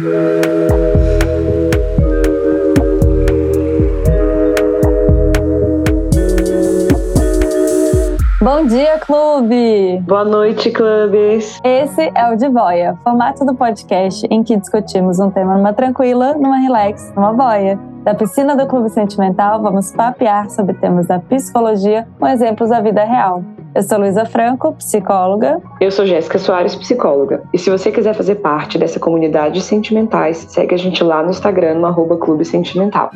Bom dia, clube! Boa noite, clubes! Esse é o De Boia, formato do podcast em que discutimos um tema numa tranquila, numa relax, numa boia. Da piscina do Clube Sentimental, vamos papear sobre temas da psicologia com exemplos da vida real. Eu sou Luísa Franco, psicóloga. Eu sou Jéssica Soares, psicóloga. E se você quiser fazer parte dessa comunidade de sentimentais, segue a gente lá no Instagram, no arroba Clube Sentimental.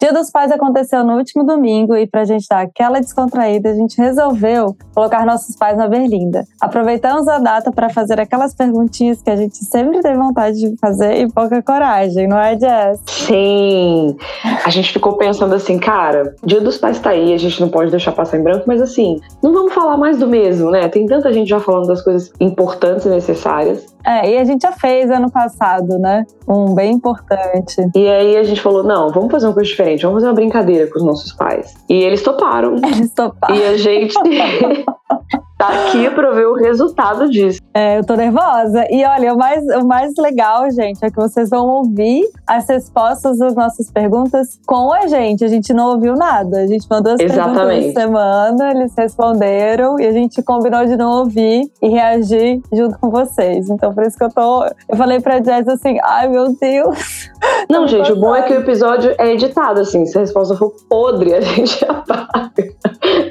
Dia dos Pais aconteceu no último domingo e para a gente dar aquela descontraída, a gente resolveu colocar nossos pais na berlinda. Aproveitamos a data para fazer aquelas perguntinhas que a gente sempre teve vontade de fazer e pouca coragem, não é, Jess? Sim! A gente ficou pensando assim, cara, Dia dos Pais tá aí, a gente não pode deixar passar em branco, mas assim, não vamos falar mais do mesmo, né? Tem tanta gente já falando das coisas importantes e necessárias. É, e a gente já fez ano passado, né? Um bem importante. E aí a gente falou: não, vamos fazer uma coisa diferente, vamos fazer uma brincadeira com os nossos pais. E eles toparam. Eles toparam. E a gente tá aqui pra ver o resultado disso. É, eu tô nervosa. E olha, o mais, o mais legal, gente, é que vocês vão ouvir as respostas das nossas perguntas com a gente. A gente não ouviu nada. A gente mandou as Exatamente. perguntas na semana, eles responderam e a gente combinou de não ouvir e reagir junto com vocês. Então, por isso que eu tô. Eu falei pra Jess assim: ai meu Deus. Não, gente, o bom é que o episódio é editado, assim. Se a resposta for podre, a gente apaga.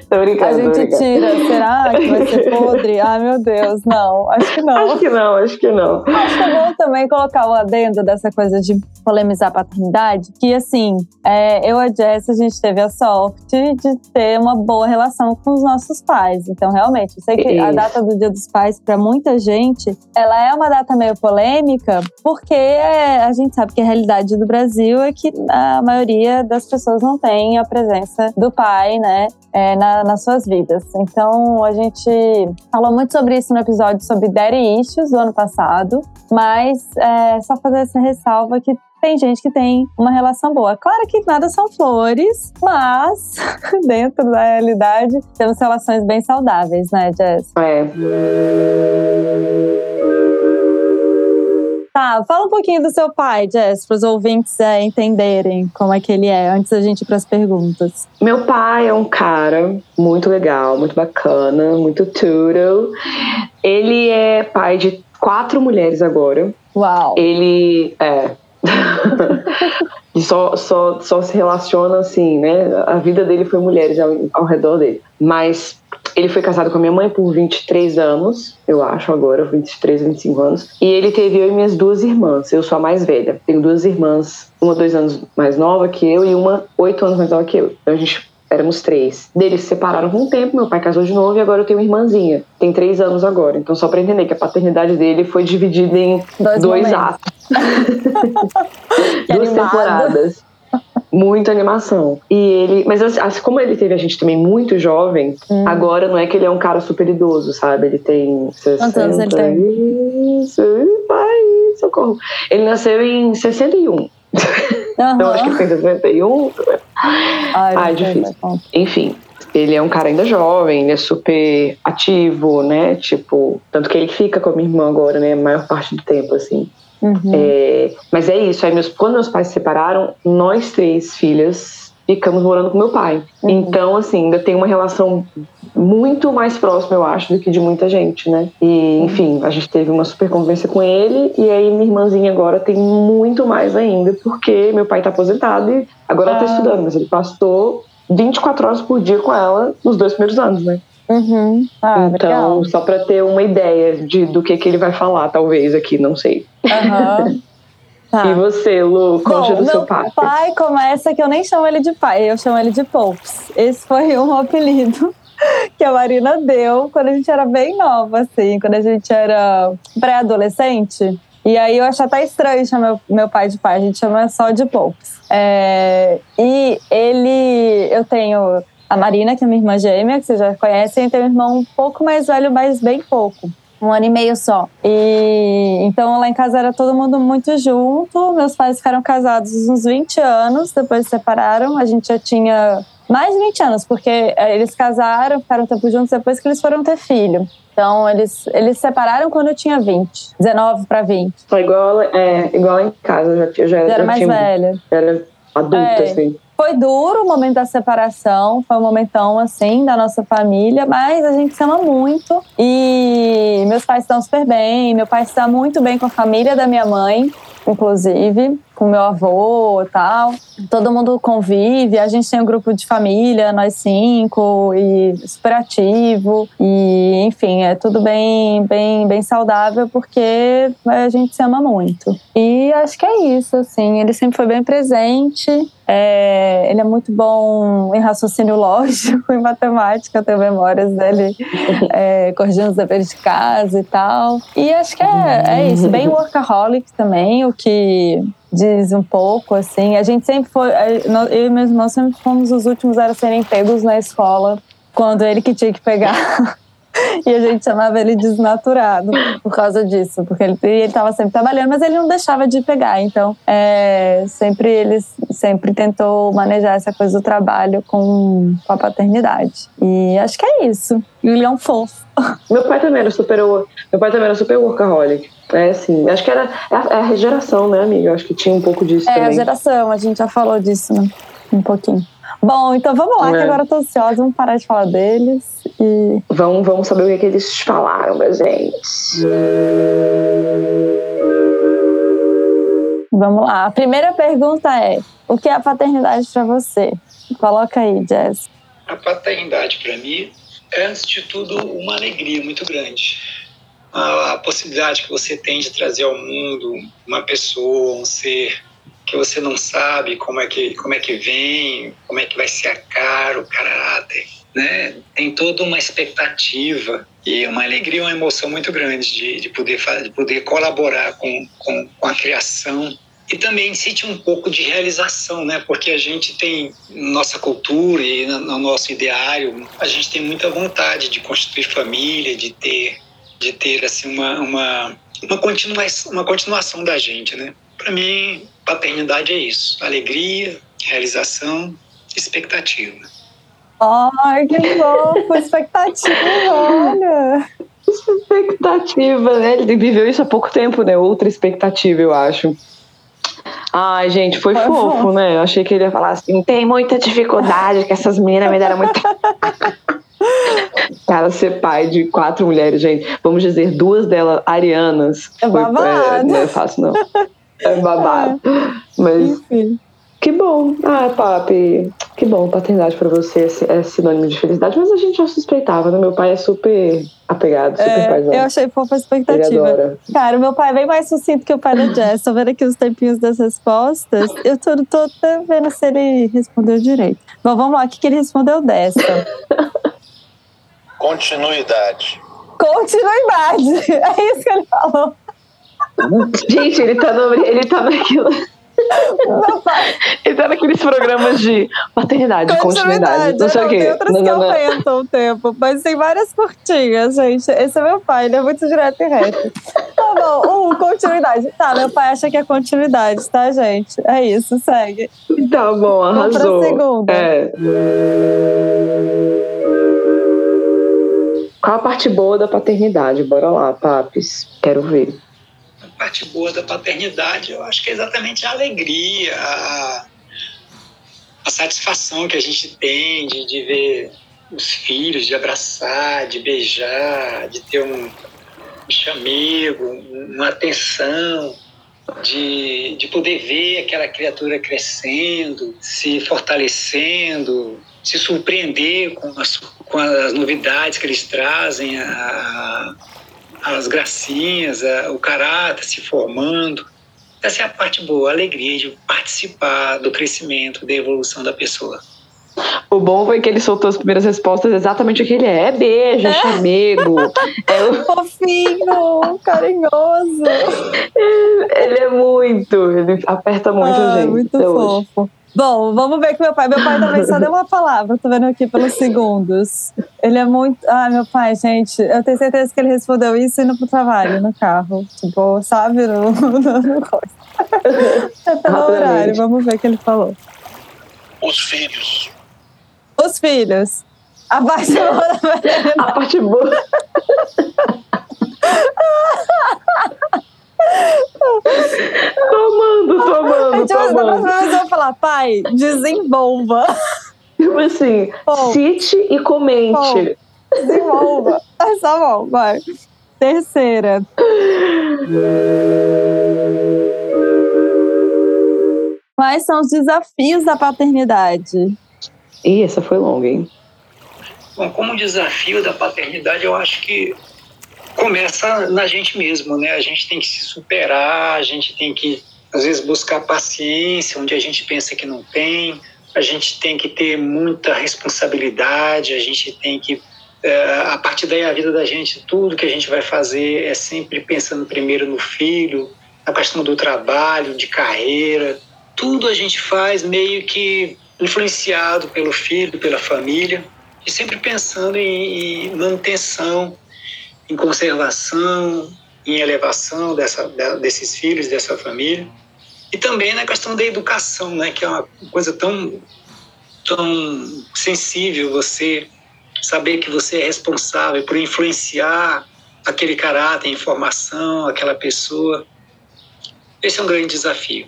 tô brincando. A gente brincando. tira. Será que vai ser podre? Ai meu Deus, não. Acho que não. Acho que não, acho que não. Acho que é bom também colocar o adendo dessa coisa de polemizar a paternidade, que assim, é, eu e a Jess, a gente teve a sorte de ter uma boa relação com os nossos pais. Então, realmente, eu sei que a Isso. data do Dia dos Pais, para muita gente, ela é uma data meio polêmica, porque é, a gente sabe que a realidade do Brasil é que a maioria das pessoas não tem a presença do pai, né? é, na- nas suas vidas. Então, a gente falou muito sobre isso no episódio sobre Daddy Issues do ano passado, mas é só fazer essa ressalva que tem gente que tem uma relação boa. Claro que nada são flores, mas dentro da realidade temos relações bem saudáveis, né, Jess? É. Tá, fala um pouquinho do seu pai, Jess, para os ouvintes é, entenderem como é que ele é, antes da gente ir para as perguntas. Meu pai é um cara muito legal, muito bacana, muito tudo. Ele é pai de quatro mulheres agora. Uau! Ele é. e só, só, só se relaciona assim, né? A vida dele foi mulheres ao, ao redor dele. Mas ele foi casado com a minha mãe por 23 anos, eu acho agora, 23, 25 anos. E ele teve eu e minhas duas irmãs. Eu sou a mais velha. Tenho duas irmãs, uma dois anos mais nova que eu e uma oito anos mais nova que eu. Então a gente éramos três. Deles se separaram por um tempo, meu pai casou de novo e agora eu tenho uma irmãzinha. Tem três anos agora. Então só pra entender que a paternidade dele foi dividida em Dois dois atos. Duas animado. temporadas. Muita animação. E ele. Mas assim, assim, como ele teve a gente também muito jovem, Hum. agora não é que ele é um cara super idoso, sabe? Ele tem 60. anos ele tem? Isso, Pai, socorro. Ele nasceu em 61. Então acho que tem 61. Ai, Ai, não difícil. Enfim. Ele é um cara ainda jovem, ele é super ativo, né? Tipo, tanto que ele fica com a minha irmã agora, né? A maior parte do tempo, assim. Uhum. É, mas é isso. Aí meus, quando meus pais se separaram, nós três filhas ficamos morando com meu pai. Uhum. Então, assim, ainda tem uma relação muito mais próxima, eu acho, do que de muita gente, né? Uhum. E, enfim, a gente teve uma super convivência com ele. E aí minha irmãzinha agora tem muito mais ainda, porque meu pai tá aposentado e agora ela tá Ah. estudando, mas ele passou 24 horas por dia com ela nos dois primeiros anos, né? Uhum. Ah, então, legal. só pra ter uma ideia de, do que, que ele vai falar, talvez, aqui, não sei. Aham. Tá. E você, Lu, conte Bom, do meu seu pai. pai começa que eu nem chamo ele de pai, eu chamo ele de Popes. Esse foi um apelido que a Marina deu quando a gente era bem nova, assim, quando a gente era pré-adolescente. E aí eu acho até estranho chamar meu, meu pai de pai, a gente chama só de Popes. É, e ele, eu tenho a Marina, que é minha irmã gêmea, que vocês já conhecem, e tenho um irmão um pouco mais velho, mas bem pouco. Um ano e meio só. E então lá em casa era todo mundo muito junto. Meus pais ficaram casados uns 20 anos, depois se separaram. A gente já tinha mais de 20 anos, porque é, eles casaram, ficaram um tempo juntos depois que eles foram ter filho. Então, eles, eles se separaram quando eu tinha 20, 19 para 20. Foi igual, é, igual em casa, eu já, eu já, Eu era já mais tinha, velha. já era adulta, É. assim. Foi duro o momento da separação, foi um momentão assim da nossa família, mas a gente se ama muito. E meus pais estão super bem, meu pai está muito bem com a família da minha mãe, inclusive, com meu avô e tal. Todo mundo convive, a gente tem um grupo de família, nós cinco, e super ativo. E, enfim, é tudo bem, bem, bem saudável porque a gente se ama muito. E acho que é isso, assim. Ele sempre foi bem presente. É, ele é muito bom em raciocínio lógico, em matemática, tenho memórias dele é, corrigindo os deveres de casa e tal. E acho que é, é isso, bem workaholic também, o que diz um pouco, assim. A gente sempre foi, eu e meus irmãos sempre fomos os últimos a serem pegos na escola, quando ele que tinha que pegar. E a gente chamava ele desnaturado por causa disso, porque ele estava sempre trabalhando, mas ele não deixava de pegar. Então, é, sempre ele sempre tentou manejar essa coisa do trabalho com, com a paternidade. E acho que é isso. E ele é um fofo. Meu pai também era super, meu pai também era super workaholic. É assim, acho que era é a, é a geração, né, amiga? Acho que tinha um pouco disso É também. a geração, a gente já falou disso né? um pouquinho. Bom, então vamos lá, que É. agora eu tô ansiosa, vamos parar de falar deles. E Vamos, vamos saber o que, é que eles falaram pra gente. vamos lá. A primeira pergunta é: o que é a paternidade para você? Coloca aí, Jess. A paternidade, para mim, é, antes de tudo, uma alegria muito grande. A, a possibilidade que você tem de trazer ao mundo uma pessoa, um ser que você não sabe como é que, como é que vem, como é que vai ser a cara, o caráter. Né? Tem toda uma expectativa e uma alegria, uma emoção muito grande de, de, poder, de poder colaborar com, com, com a criação e também sente um pouco de realização, né? Porque a gente tem nossa cultura e no nosso ideário, a gente tem muita vontade de constituir família, de ter, de ter assim uma uma uma continuação, uma continuação da gente, né? Para mim, paternidade é isso: alegria, realização, expectativa. Ai, que fofo, expectativa, olha. Expectativa, né? Ele viveu isso há pouco tempo, né? Outra expectativa, eu acho. Ai, gente, foi Foi fofo, fofo. né? Eu achei que ele ia falar assim: tem muita dificuldade, que essas meninas me deram muita. Cara, ser pai de quatro mulheres, gente, vamos dizer, duas delas arianas. É foi- babado. não é fácil, não. É babado. Mas Enfim. que bom. Ah, papi, que bom. Paternidade pra você é- é sinônimo de felicidade, mas a gente já suspeitava, né? Meu pai é super apegado, super É, paizão. eu achei fofa a expectativa. Cara, o meu pai é bem mais sucinto que o pai da Jess. Tô vendo aqui os tempinhos das respostas. Eu tô, tô até vendo se ele respondeu direito. Bom, vamos lá. O que, que ele respondeu dessa? Continuidade. Continuidade. É isso que ele falou. Gente, ele tá, no, ele tá naquilo. Ele tá naqueles programas de paternidade, continuidade, não sei o Tem quê. outras Não, que não, não. aumentam o tempo, mas tem várias curtinhas, gente. Esse é meu pai, ele é muito direto e reto. Tá bom, um, continuidade. Tá, meu pai acha que é continuidade, tá, gente? É isso, segue. Tá bom, Vamos pra arrasou. segunda. É. Qual a parte boa da paternidade? Bora lá, papis. Quero ver. Parte boa da paternidade, eu acho que é exatamente a alegria, a, a satisfação que a gente tem de, de ver os filhos, de abraçar, de beijar, de ter um, um chamego, um- uma atenção, de, de poder ver aquela criatura crescendo, se fortalecendo, se surpreender com as, com as novidades que eles trazem, a, as gracinhas, a- o caráter se formando. Essa é a parte boa, a alegria de participar do crescimento, da evolução da pessoa. O bom foi que ele soltou as primeiras respostas exatamente o que ele é. É beijo, é chamego. é o- Fofinho, carinhoso. ele é muito. Ele aperta muito a Ai, gente. muito até hoje. Bom, vamos ver que meu pai. Meu pai também só deu uma palavra, tô vendo aqui pelos segundos. Ele é muito. Ah, meu pai, gente, eu tenho certeza que ele respondeu isso indo pro trabalho, no carro. Tipo, sabe? No, no, no coisa. É pelo horário, vamos ver o que ele falou. Os filhos. Os filhos. A parte boa da. A parte boa. tô Tipo, amando. eu vou falar, pai, desenvolva. Tipo assim, cite e comente. Desenvolva. É só bom, vai. Terceira. Quais são os desafios da paternidade? Ih, essa foi longa, hein? Bom, como desafio da paternidade, eu acho que começa na gente mesmo, né? A gente tem que se superar, a gente tem que, às vezes, buscar paciência onde a gente pensa que não tem, a gente tem que ter muita responsabilidade, a gente tem que, é, a partir daí, a vida da gente, tudo que a gente vai fazer é sempre pensando primeiro no filho, na questão do trabalho, de carreira, tudo a gente faz meio que influenciado pelo filho, pela família e sempre pensando em, em manutenção, em conservação, em elevação dessa, desses filhos, dessa família. E também na questão da educação, né, que é uma coisa tão, tão sensível você saber que você é responsável por influenciar aquele caráter, informação, aquela pessoa. Esse é um grande desafio.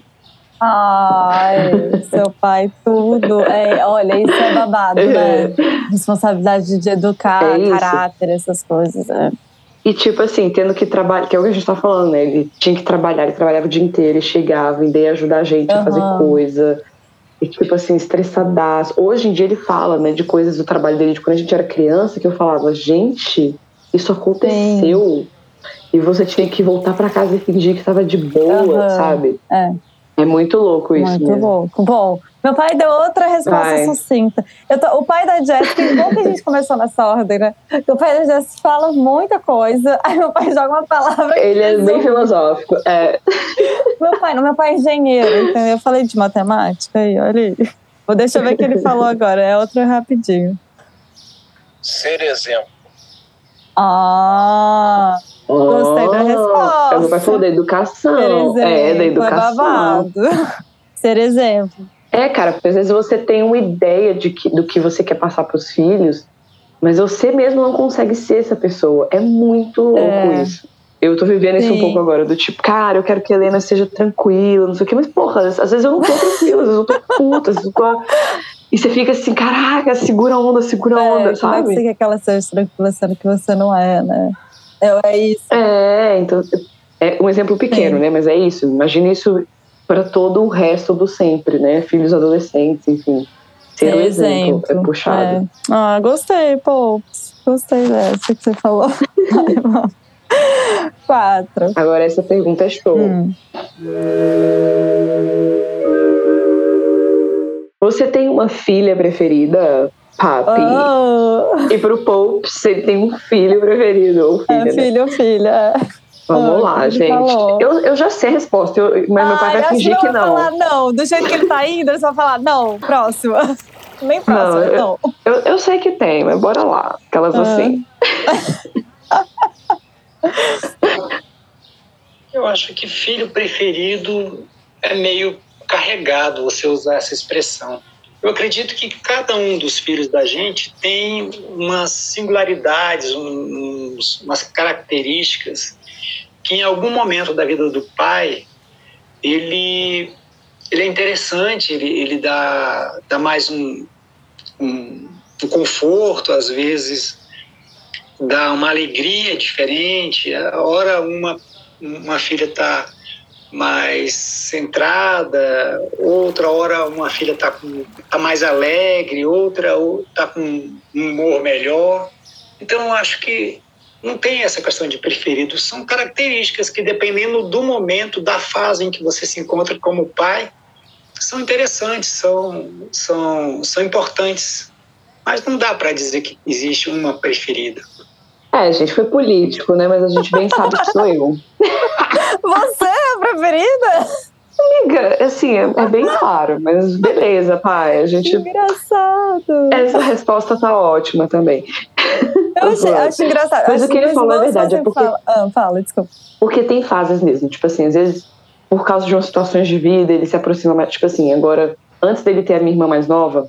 Ai, seu pai, tudo. É, olha, isso é babado, né? Responsabilidade de educar, É caráter, essas coisas. É. E tipo assim, tendo que trabalhar, que é o que a gente tá falando, né? Ele tinha que trabalhar, ele trabalhava o dia inteiro, ele chegava, e daí ajudar a gente a fazer coisa. E tipo assim, estressadaço. Hoje em dia ele fala, né, de coisas do trabalho dele, de quando a gente era criança, que eu falava, gente, isso aconteceu. E você tinha que voltar pra casa e fingir que tava de boa, Aham. sabe? É. É muito louco isso Muito mesmo. louco. Bom, meu pai deu outra resposta Vai. sucinta. Eu tô- o pai da Jessica, que bom que a gente começou nessa ordem, né? O pai da Jessica fala muita coisa, aí meu pai joga uma palavra. Ele é bem filosófico. É. Meu pai, não, meu pai é engenheiro, entendeu? Eu falei de matemática aí, olha aí. Vou deixa eu ver o que ele falou agora, é outro rapidinho. Ser exemplo. Ah, Gostei da resposta. Meu pai falou da educação. exemplo, é, da é educação. babado. Ser exemplo. É, cara, porque às vezes você tem uma ideia de que, do que você quer passar pros filhos, mas você mesmo não consegue ser essa pessoa. É muito louco É. isso. Eu tô vivendo isso um Sim. pouco agora, do tipo, cara, eu quero que a Helena seja tranquila, não sei o quê, mas porra, às vezes eu não tô tranquila, às vezes eu tô puta, às vezes eu tô. E você fica assim, caraca, segura a onda, segura a É, onda, como é que sabe? você quer que ela seja tranquila sendo que você não é, né? É, é isso. É, então. É um exemplo pequeno, Sim. né? Mas é isso. Imagina isso para todo o resto do sempre, né? Filhos adolescentes, enfim. Ser um exemplo, é puxado. é. Ah, gostei, pô. Gostei dessa que você falou. Quatro. Agora essa pergunta é show. Hum. Você tem uma filha preferida, papi? Oh, E pro Popes, ele tem um filho preferido, ou filha, é né? filho, filha. Vamos Ah, lá, gente. Eu, eu já sei a resposta, eu- mas meu pai Ai, vai fingir que vai não. falar não. Do jeito que ele tá indo, eles vão falar não, próxima. Nem próxima, eu- não. Eu, eu sei que tem, mas bora lá. Aquelas Ah. assim. Eu acho que filho preferido é meio carregado você usar essa expressão. Eu acredito que cada um dos filhos da gente tem umas singularidades, uns- umas características que em algum momento da vida do pai ele, ele é interessante, ele, ele dá, dá mais um, um, um conforto, às vezes dá uma alegria diferente. A hora uma uma filha está mais centrada, outra hora uma filha está tá mais alegre, outra está com um humor melhor. Então, eu acho que não tem essa questão de preferido, são características que, dependendo do momento, da fase em que você se encontra como pai, são interessantes, são, são, são importantes. Mas não dá para dizer que existe uma preferida. É, gente, foi político, né? Mas a gente bem sabe que sou eu. Você é a preferida? Amiga, assim, é, é bem claro, mas beleza, pai. A Que gente. engraçado. Essa resposta tá ótima também. Eu achei, acho engraçado. Mas o Acho que ele falou é verdade, é porque- falam- Ah, fala, desculpa. Porque tem fases mesmo. Tipo assim, às vezes, por causa de umas situações de vida, ele se aproxima mais. Tipo assim, agora, antes dele ter a minha irmã mais nova,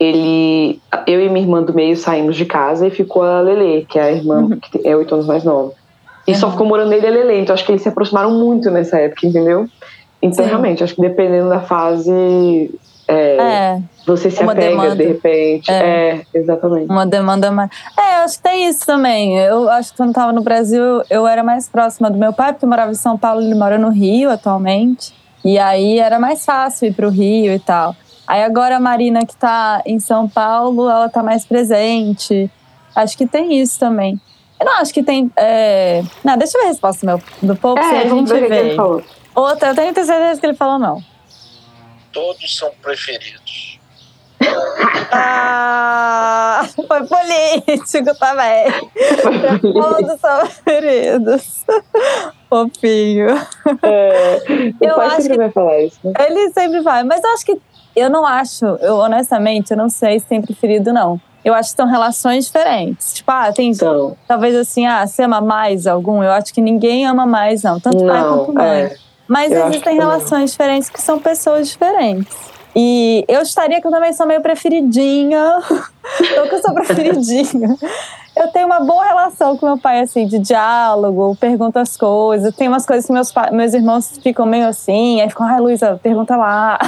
ele, eu e minha irmã do meio saímos de casa e ficou a Lele, que é a irmã Uhum. que é oito anos mais nova. E só Uhum. ficou morando ele e a Lele, então acho que eles se aproximaram muito nessa época, entendeu? Então, Sim. realmente, acho que dependendo da fase, é, É, você se uma apega demanda. de repente. É, exatamente. uma demanda mais. É, eu acho que tem isso também. Eu acho que quando tava no Brasil, eu era mais próxima do meu pai, porque morava em São Paulo, ele mora no Rio atualmente. E aí era mais fácil ir pro Rio e tal. Aí agora a Marina, que tá em São Paulo, ela tá mais presente. Acho que tem isso também. Eu não acho que tem. é, Não, deixa eu ver a resposta do, meu, do se É, a vamos gente ver o que ele vê. falou. Outra, eu tenho certeza que ele falou não. Todos são preferidos. Ah, foi político também. Todos são queridos. Fofinho. É, Eu acho sempre que- vai falar isso, né? Ele sempre vai, mas eu acho que. Eu não acho, eu honestamente, eu não sei se tem preferido, não. Eu acho que são relações diferentes. Tipo, ah, tem. Então, Talvez assim, ah, você ama mais algum? Eu acho que ninguém ama mais, não. Tanto pai não, quanto mãe. é. Mas Eu existem relações diferentes que são pessoas diferentes. E eu estaria que eu também sou meio preferidinha. Não que eu sou preferidinha. Eu tenho uma boa relação com meu pai, assim, de diálogo, pergunto as coisas. Tem umas coisas que meus, meus irmãos ficam meio assim, aí ficam, ai, Luísa, pergunta lá.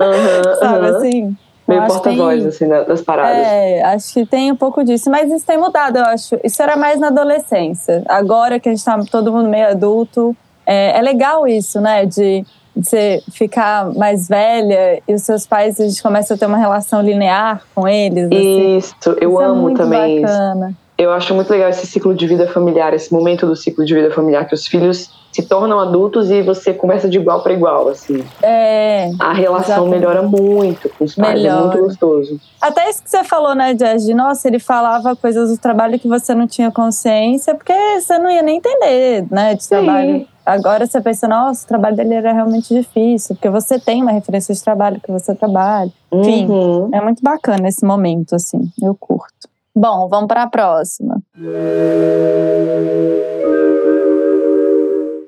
Aham, Sabe aham. assim? Meio porta-voz, assim, da- das paradas. É, acho que tem um pouco disso. Mas isso tem mudado, eu acho. Isso era mais na adolescência. Agora que a gente tá todo mundo meio adulto, é, é legal isso, né? De, de você ficar mais velha e os seus pais, a gente começa a ter uma relação linear com eles. assim. Isso, eu Isso é amo muito também isso. bacana. Eu acho muito legal esse ciclo de vida familiar, esse momento do ciclo de vida familiar, que os filhos se tornam adultos e você conversa de igual para igual, assim. É, A relação Exatamente. melhora muito com os pais, é muito gostoso. Até isso que você falou, né, Jazz? De, nossa, ele falava coisas do trabalho que você não tinha consciência, porque você não ia nem entender, né, de trabalho. Agora você pensa, nossa, o trabalho dele era realmente difícil, porque você tem uma referência de trabalho que você trabalha. Enfim. Uhum. É muito bacana esse momento, assim, eu curto. Bom, vamos para a próxima.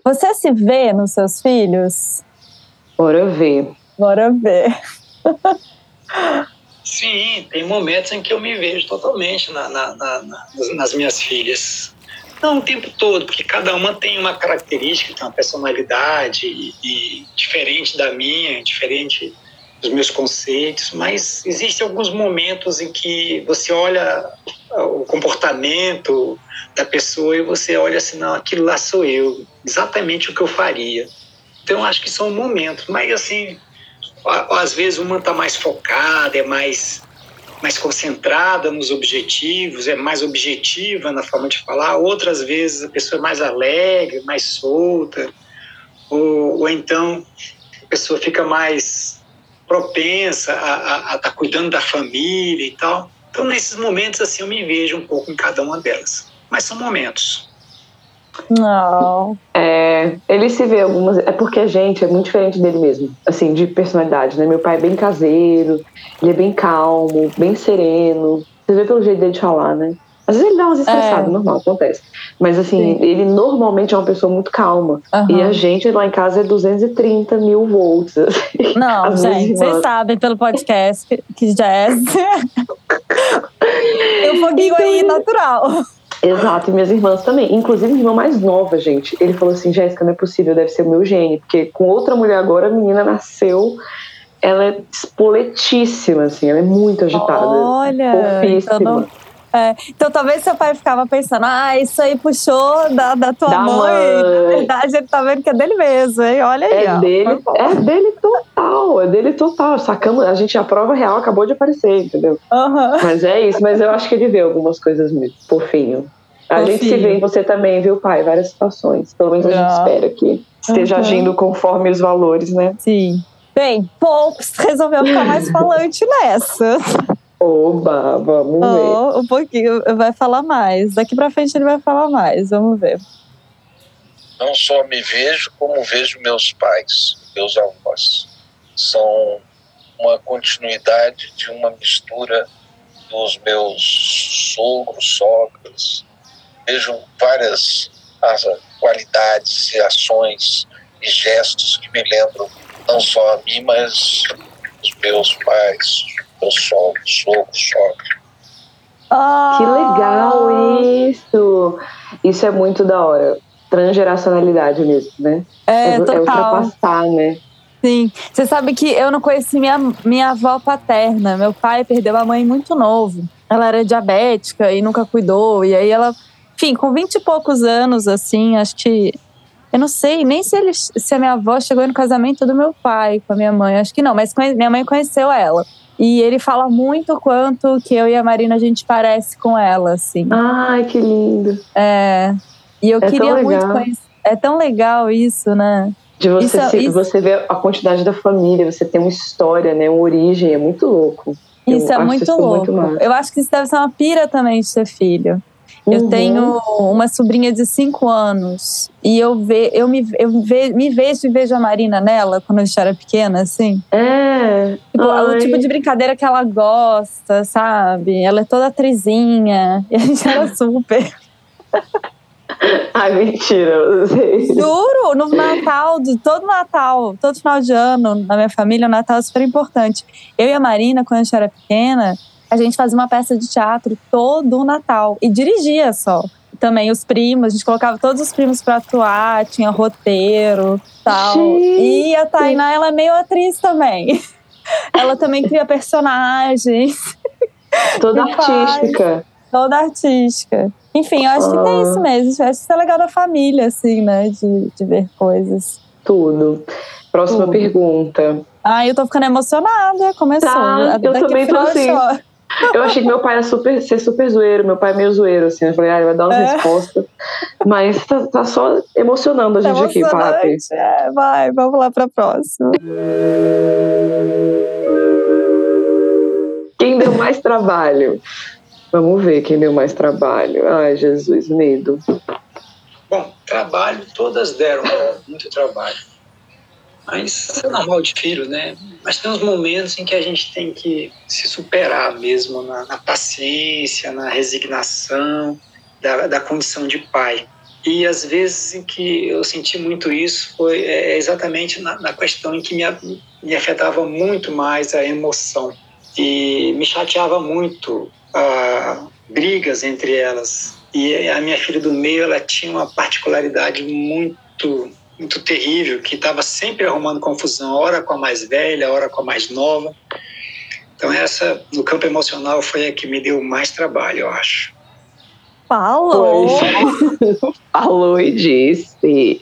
Você se vê nos seus filhos? Bora ver. Bora ver. Sim, tem momentos em que eu me vejo totalmente na, na- na- na- nas minhas filhas. Não o tempo todo, porque cada uma tem uma característica, tem uma personalidade e, e diferente da minha, diferente dos meus conceitos, mas existem alguns momentos em que você olha o comportamento da pessoa e você olha assim, não, aquilo lá sou eu, exatamente o que eu faria. Então, acho que são momentos, mas assim, às vezes uma está mais focada, é mais, mais concentrada nos objetivos, é mais objetiva na forma de falar. Outras vezes a pessoa é mais alegre, mais solta, ou, ou então a pessoa fica mais propensa a estar cuidando da família e tal. Então, nesses momentos, assim, eu me vejo um pouco em cada uma delas. Mas são momentos. Não. É, ele se vê algumas. É porque a gente é muito diferente dele mesmo, assim, de personalidade, né? Meu pai é bem caseiro, ele é bem calmo, bem sereno. Você vê pelo jeito dele de falar, né? Às vezes ele dá umas estressadas, É. normal, acontece. Mas assim, Sim. ele normalmente é uma pessoa muito calma. Aham. E a gente lá em casa é 230 mil volts. assim. Não, gente, vocês sabem pelo podcast que- jazz. Tem um foguinho Então, aí natural. Exato, e minhas irmãs também. Inclusive, minha irmã mais nova, gente. Ele falou assim: Jéssica, não é possível, deve ser o meu gene. Porque com outra mulher agora, a menina nasceu. Ela é espoletíssima, assim, ela é muito agitada. Olha, fofíssima. então, não- é, então talvez seu pai ficava pensando, ah, isso aí puxou da, da tua Da mãe. mãe. Na verdade, ele tá vendo que é dele mesmo, hein? Olha aí, É ó. dele, é dele total, é dele total. Sacamos, a gente, a prova real acabou de aparecer, entendeu? Aham. Mas é isso, mas eu acho que ele vê algumas coisas mesmo. Fofinho. A gente se vê em você também, viu, pai? Várias situações. Pelo menos a gente espera que esteja Uhum. agindo conforme os valores, né? Sim. Bem, Popes resolveu ficar mais falante nessa. Oba, vamos ver. Oh, um pouquinho, vai falar mais. Daqui pra frente ele vai falar mais, vamos ver. Não só me vejo, como vejo meus pais, meus avós. São uma continuidade de uma mistura dos meus sogros, sogras. Vejo várias as qualidades e ações e gestos que me lembram não só a mim, mas os meus pais, sogro, sogro. Oh. Que legal isso! Isso é muito da hora. Transgeracionalidade mesmo, né? É, é, total. é ultrapassar, né? Sim. Você sabe que eu não conheci minha, minha avó paterna. Meu pai perdeu a mãe muito novo. Ela era diabética e nunca cuidou. E aí ela, enfim, com vinte e poucos anos, assim, acho que. Eu não sei nem se, ele, se a minha avó chegou no casamento do meu pai com a minha mãe. Acho que não, mas minha mãe conheceu ela. E ele fala muito quanto que eu e a Marina a gente parece com ela, assim. Ai, que lindo. É. E eu é queria muito conhecer. É tão legal isso, né? De você, isso, se, isso... você ver a quantidade da família, você tem uma história, né? Uma origem, é muito louco. Isso eu é muito louco. Muito eu acho que isso deve ser uma pira também de ser filho. Uhum. Eu tenho uma sobrinha de 5 anos e eu, ve, eu, me, eu ve, me vejo e vejo a Marina nela quando a gente era pequena, assim. É. Tipo, o tipo de brincadeira que ela gosta, sabe? Ela é toda atrizinha e a gente era super. Ai, mentira. Juro, no Natal, todo Natal, todo final de ano, na minha família, o Natal é super importante. Eu e a Marina, quando a gente era pequena, a gente fazia uma peça de teatro todo o Natal e dirigia só. Também os primos, a gente colocava todos os primos para atuar, tinha roteiro tal. Gente. E a Tainá, ela é meio atriz também. Ela também cria personagens. Toda artística. Faz, toda artística. Enfim, eu acho que tem isso mesmo. Eu acho que isso é legal da família, assim, né? De, de ver coisas. Tudo. Próxima Tudo. pergunta. Ai, eu tô ficando emocionada. Começou. Tá, eu também tô assim. Eu achei que meu pai ia super, ser super zoeiro, meu pai é meio zoeiro, assim. Eu falei, ah, ele vai dar umas é. respostas. Mas tá, tá, só emocionando a gente tá aqui, papi. É, vai, vamos lá pra próxima. Quem deu mais trabalho? Vamos ver quem deu mais trabalho. Ai, Jesus, medo. Bom, trabalho, todas deram muito trabalho. Mas é normal de filho, né? Mas tem uns momentos em que a gente tem que se superar mesmo na, na paciência, na resignação da, da condição de pai. E às vezes em que eu senti muito isso foi é, exatamente na, na, questão em que me, me afetava muito mais a emoção. E me chateava muito uh, brigas entre elas. E a minha filha do meio, ela tinha uma particularidade muito muito terrível, que estava sempre arrumando confusão, hora com a mais velha, hora com a mais nova. Então essa, no campo emocional, foi a que me deu mais trabalho, eu acho. Falou! Falou e disse.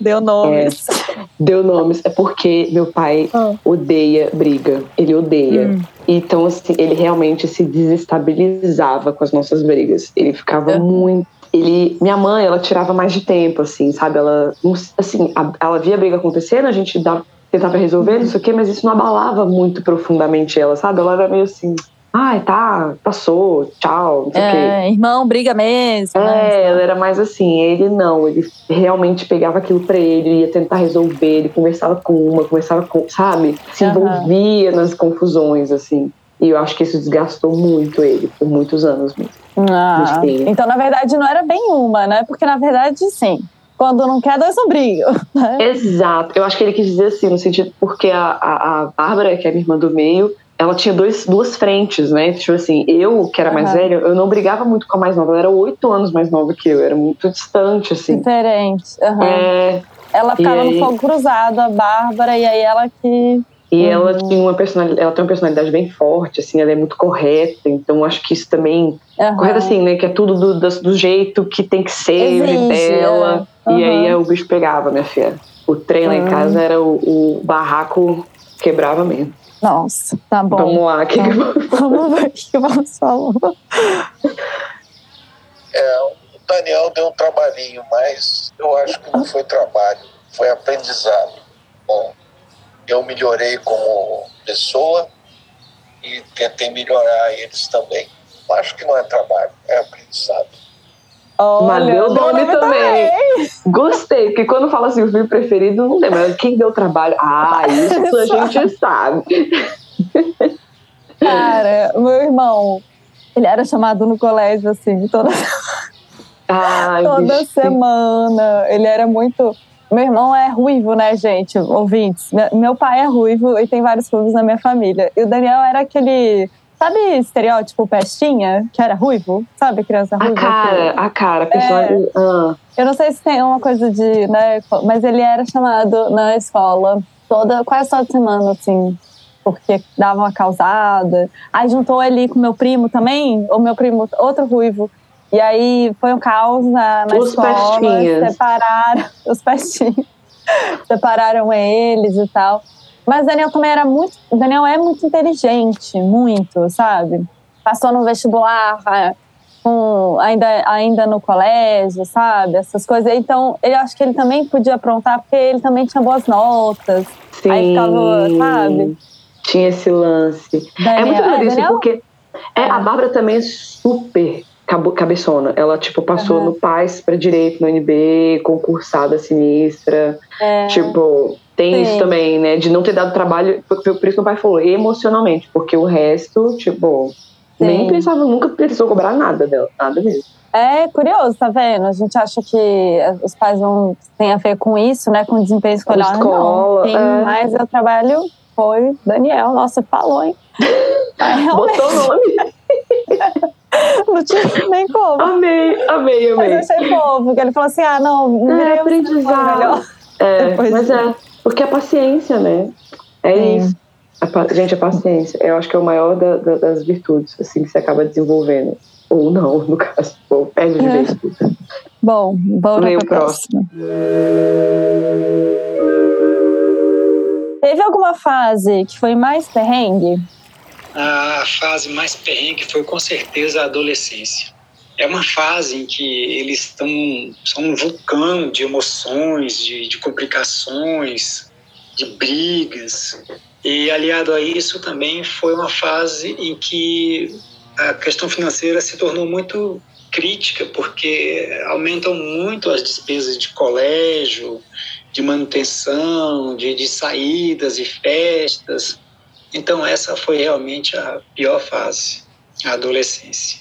Deu nomes. É, deu nomes. É porque meu pai ah. odeia briga. Ele odeia. Hum. Então, assim, ele realmente se desestabilizava com as nossas brigas. Ele ficava é. muito ele, minha mãe, ela tirava mais de tempo, assim, sabe? Ela, assim, a, ela via a briga acontecendo, a gente dava, tentava resolver, não sei o quê, mas isso não abalava muito profundamente ela, sabe? Ela era meio assim, ai, tá, passou, tchau, não sei o é, quê. Irmão, briga mesmo. É, né? ela era mais assim, ele não, ele realmente pegava aquilo pra ele, ia tentar resolver, ele conversava com uma, conversava com, sabe? Se envolvia nas confusões, assim. E eu acho que isso desgastou muito ele, por muitos anos mesmo. Ah, então, na verdade, não era bem uma, né? Porque, na verdade, sim. Quando não quer, dois brigam. Né? Exato. Eu acho que ele quis dizer assim, no sentido porque a, a, a Bárbara, que é minha irmã do meio, ela tinha dois, duas frentes, né? Tipo assim, eu, que era mais uhum. velha, eu não brigava muito com a mais nova. Ela era oito anos mais nova que eu, era muito distante, assim. Diferente. Uhum. É, ela ficava no fogo cruzado, a Bárbara, e aí ela que e uhum. ela tinha uma personalidade, ela tem uma personalidade bem forte, assim, ela é muito correta, então acho que isso também. Uhum. Correta assim, né? Que é tudo do, do, do jeito que tem que ser Exige, dela. Uhum. E aí o bicho pegava, minha filha. O trem lá em casa era o, o barraco quebrava mesmo. Nossa, tá bom. Vamos lá, que vamos ver o que vamos falar. É, o Daniel deu um trabalhinho, mas eu acho que não foi trabalho, foi aprendizado. Bom, eu melhorei como pessoa e tentei melhorar eles também. Acho que não é trabalho, é aprendizado. Olha, mas deu nome, também. também. Gostei, porque quando fala assim, o filme preferido, não lembro. Quem deu trabalho? Ah, isso a gente sabe. Cara, meu irmão, ele era chamado no colégio, assim, toda, Ai, toda semana. Ele era muito Meu irmão é ruivo, né, gente? Ouvintes. Meu pai é ruivo e tem vários ruivos na minha família. E o Daniel era aquele Sabe estereótipo pestinha, que era ruivo? Sabe, criança ruiva? A cara, que... a cara, personagem. É. Ah. Eu não sei se tem uma coisa de, né, mas ele era chamado na escola toda, quase toda semana, assim, porque dava uma causada. Aí juntou ali com meu primo também, o meu primo, outro ruivo. E aí foi um caos na, na os escola. Pestinhas. Separaram os pestinhos. separaram eles e tal. Mas Daniel também era muito. Daniel é muito inteligente, muito, sabe? Passou no vestibular, com, ainda, ainda no colégio, sabe? Essas coisas. Então, eu acho que ele também podia aprontar, porque ele também tinha boas notas. Sim. Aí ficava, sabe? Tinha esse lance. Daniel, é muito por é, isso, Daniel... porque é, a Bárbara também é super cabeçona. Ela, tipo, passou uhum. no PAS para direito no UNB, concursada sinistra. É. Tipo, tem Sim. isso também, né? De não ter dado trabalho. Por, por isso que meu pai falou, emocionalmente. Porque o resto, tipo, Sim. nem pensava, nunca precisou cobrar nada dela. Nada mesmo. É curioso, tá vendo? A gente acha que os pais não têm a ver com isso, né? Com desempenho escolar. Escola, não, é. mas o trabalho foi Daniel. Nossa, falou, hein? Botou o nome. não tinha nem como. Amei, amei, amei. Mas eu achei fofo, porque ele falou assim: ah, não, é, aprendizado. É, mas é, porque a paciência, né? É isso. A, gente, a paciência, eu acho que é o maior da, da, das virtudes, assim, que você acaba desenvolvendo. Ou não, no caso. Ou perde de vez. Bom, bora o próximo. Teve alguma fase que foi mais perrengue? A fase mais perrengue foi com certeza a adolescência. É uma fase em que eles estão são um vulcão de emoções, de, de complicações, de brigas. E aliado a isso também foi uma fase em que a questão financeira se tornou muito crítica, porque aumentam muito as despesas de colégio, de manutenção, de, de saídas e festas. Então, essa foi realmente a pior fase, a adolescência.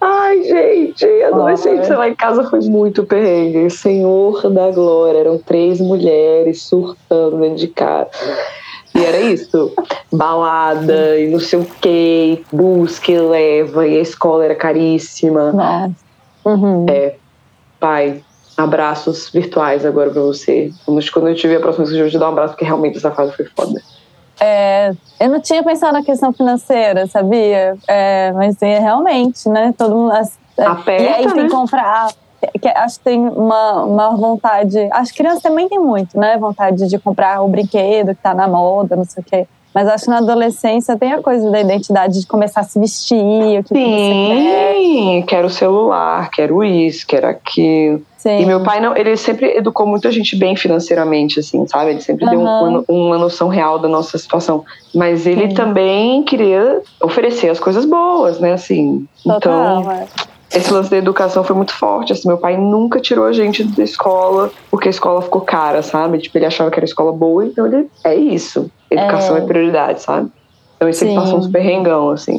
Ai, gente, a adolescência lá em casa foi muito perrengue. Senhor da glória, eram três mulheres surtando dentro de casa. E era isso, balada e não sei o que, busca e leva, e a escola era caríssima. Nossa. Uhum. É, pai, abraços virtuais agora pra você. Quando eu te ver a próxima vez, eu vou te dar um abraço, porque realmente essa fase foi foda. É, eu não tinha pensado na questão financeira, sabia? É, mas é, realmente, né? Todo mundo. É, Aperta, e aí né? tem que comprar. Que, acho que tem uma, uma vontade. As crianças também têm muito, né? Vontade de comprar o brinquedo que tá na moda, não sei o quê. Mas acho que na adolescência tem a coisa da identidade de começar a se vestir, o que, Sim, que quero celular, quero isso, quero aquilo. Sim. E meu pai, não, ele sempre educou muita gente bem financeiramente, assim, sabe? Ele sempre uhum. deu uma, uma, noção real da nossa situação. Mas ele Sim. também queria oferecer as coisas boas, né? Assim, Total, então... É. Esse lance da educação foi muito forte. Assim, meu pai nunca tirou a gente da escola porque a escola ficou cara, sabe? Tipo, ele achava que era escola boa, então ele é isso. Educação é, é prioridade, sabe? Então ele sempre passou uns perrengão, assim.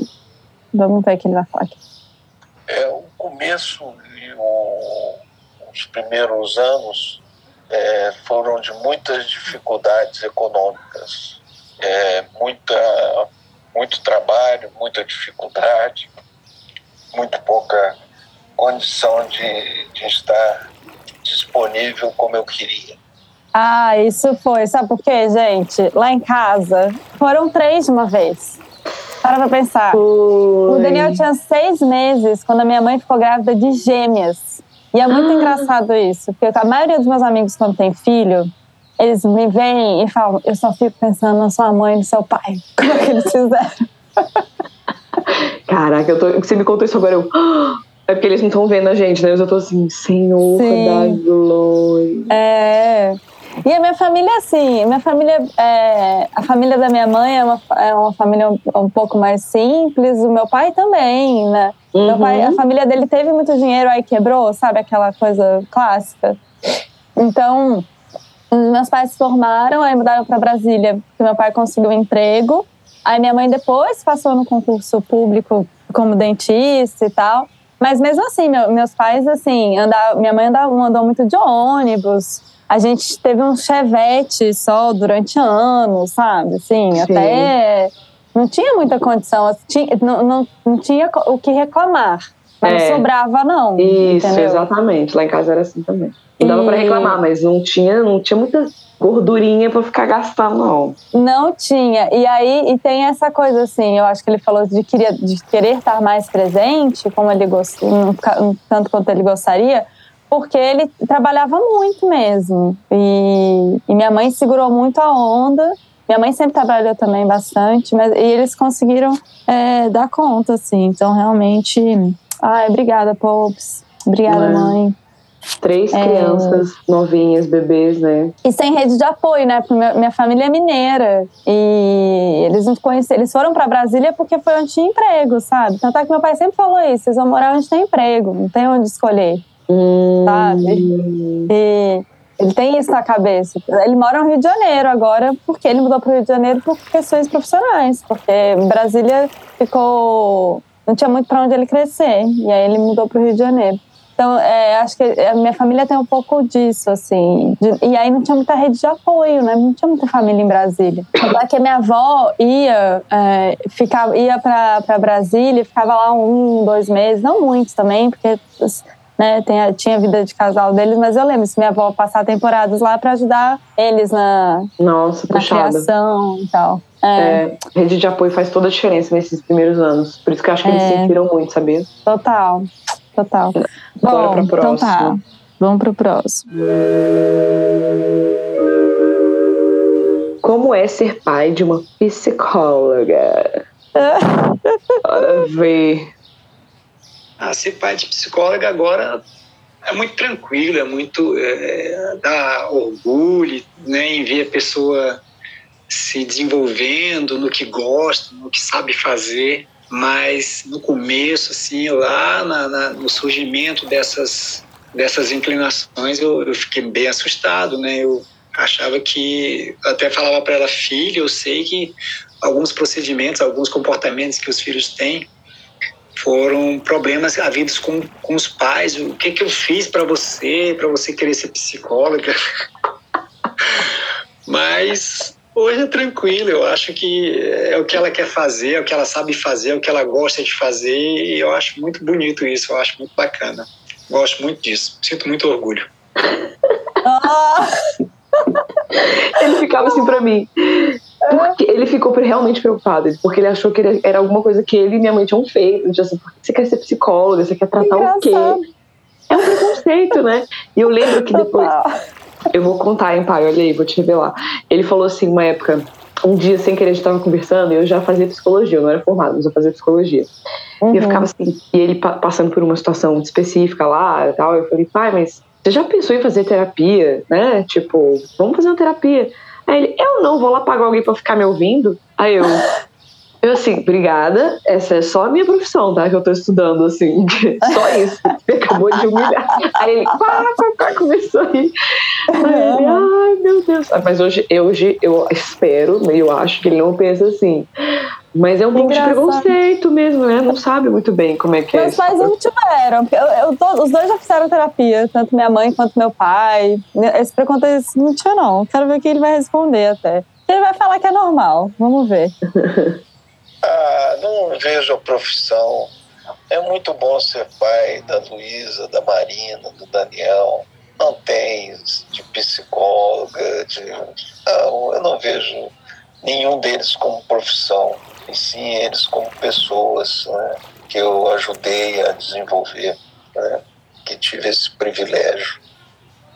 Vamos ver o que ele vai falar aqui. É, o começo os primeiros anos é, foram de muitas dificuldades econômicas. É, muita, muito trabalho, muita dificuldade, muito pouca condição de, de estar disponível como eu queria. Ah, isso foi. Sabe por quê, gente? Lá em casa, foram três de uma vez. Para pra pensar. Foi. O Daniel tinha seis meses quando a minha mãe ficou grávida de gêmeas. E é muito ah. engraçado isso, porque a maioria dos meus amigos, quando tem filho, eles me veem e falam: Eu só fico pensando na sua mãe e no seu pai. Como é que eles fizeram? Caraca, eu tô, você me contou isso agora. Eu, é porque eles não estão vendo a gente, né? Mas eu tô assim, Senhor Sim. da glória. É. E a minha família, assim, minha família, é, a família da minha mãe é uma, é uma família um, um pouco mais simples, o meu pai também, né? Uhum. Meu pai, a família dele teve muito dinheiro, aí quebrou, sabe? Aquela coisa clássica. Então, meus pais se formaram, aí mudaram para Brasília, porque meu pai conseguiu um emprego. Aí minha mãe depois passou no concurso público como dentista e tal. Mas mesmo assim, meu, meus pais, assim, andar, minha mãe andava, andou muito de ônibus. A gente teve um chevette só durante anos, sabe? Assim, Sim. até não tinha muita condição, assim, não, não, não tinha o que reclamar. Mas é. não sobrava, não. Isso, entendeu? exatamente. Lá em casa era assim também. Não dava e... para reclamar, mas não tinha, não tinha muita gordurinha para ficar gastando, não. Não tinha. E aí, e tem essa coisa assim, eu acho que ele falou de, queria, de querer estar mais presente, como ele gost, tanto quanto ele gostaria, porque ele trabalhava muito mesmo. E, e minha mãe segurou muito a onda. Minha mãe sempre trabalhou também bastante, mas e eles conseguiram é, dar conta, assim. Então, realmente. Ai, obrigada, Pops. Obrigada, é. mãe. Três é. crianças novinhas, bebês, né? E sem rede de apoio, né? Porque minha família é mineira. E eles não conheceram, eles foram para Brasília porque foi onde tinha emprego, sabe? Tanto é que meu pai sempre falou isso: vocês vão morar onde tem emprego, não tem onde escolher. Hum. Sabe? E ele tem isso na cabeça. Ele mora no Rio de Janeiro agora, porque ele mudou para o Rio de Janeiro por questões profissionais. Porque Brasília ficou. Não tinha muito para onde ele crescer. E aí ele mudou para o Rio de Janeiro. Então, é, acho que a minha família tem um pouco disso, assim. De, e aí não tinha muita rede de apoio, né? Não tinha muita família em Brasília. Lá que a minha avó ia, é, ficava, ia para Brasília, ficava lá um, dois meses, não muitos também, porque né, tem, tinha a vida de casal deles, mas eu lembro se minha avó passar temporadas lá para ajudar eles na, Nossa, na criação e tal. É. É, rede de apoio faz toda a diferença nesses primeiros anos. Por isso que eu acho que eles é. sentiram muito, sabia? Total total. Bora Bom, então tá. Vamos pro próximo. Como é ser pai de uma psicóloga? Bora ver. Ser pai de psicóloga agora é muito tranquilo, é muito. É, dá orgulho né, em ver a pessoa se desenvolvendo no que gosta, no que sabe fazer mas no começo, assim, lá na, na, no surgimento dessas, dessas inclinações, eu, eu, fiquei bem assustado, né? Eu achava que, até falava para ela, filha, eu sei que alguns procedimentos, alguns comportamentos que os filhos têm foram problemas havidos com, com os pais. O que, que eu fiz para você, para você querer ser psicóloga? Mas Hoje é tranquilo, eu acho que é o que ela quer fazer, é o que ela sabe fazer, é o que ela gosta de fazer, e eu acho muito bonito isso, eu acho muito bacana. Gosto muito disso, sinto muito orgulho. Ah! ele ficava assim para mim. Porque ele ficou realmente preocupado, porque ele achou que era alguma coisa que ele e minha mãe tinham feito. Tipo assim, você quer ser psicóloga, você quer tratar o quê? É um preconceito, né? E eu lembro que depois. Eu vou contar, hein, pai? Olha aí, vou te revelar. Ele falou assim, uma época, um dia sem querer a gente tava conversando, e eu já fazia psicologia, eu não era formada, mas eu fazia psicologia. Uhum. E eu uhum. ficava assim, e ele passando por uma situação específica lá e tal, eu falei, pai, mas você já pensou em fazer terapia, né? Tipo, vamos fazer uma terapia. Aí ele, eu não, vou lá pagar alguém pra ficar me ouvindo. Aí eu, eu assim, obrigada, essa é só a minha profissão, tá? Que eu tô estudando, assim, só isso. Você acabou de humilhar. Aí ele, pá, pá, pá, começou a rir. Aí ele, ai, meu Deus. Ah, mas hoje, hoje eu espero, eu acho que ele não pensa assim. Mas é um pouco de preconceito mesmo, né? Não sabe muito bem como é que Meus é. Meus pais não tiveram. Eu, eu, os dois já fizeram terapia, tanto minha mãe quanto meu pai. Esse preconceito não tinha, não. Quero ver o que ele vai responder até. Ele vai falar que é normal. Vamos ver. Ah, não vejo a profissão. É muito bom ser pai da Luísa, da Marina, do Daniel. Não tem de psicóloga, de. Não, eu não vejo nenhum deles como profissão, e sim eles como pessoas né, que eu ajudei a desenvolver, né, que tive esse privilégio.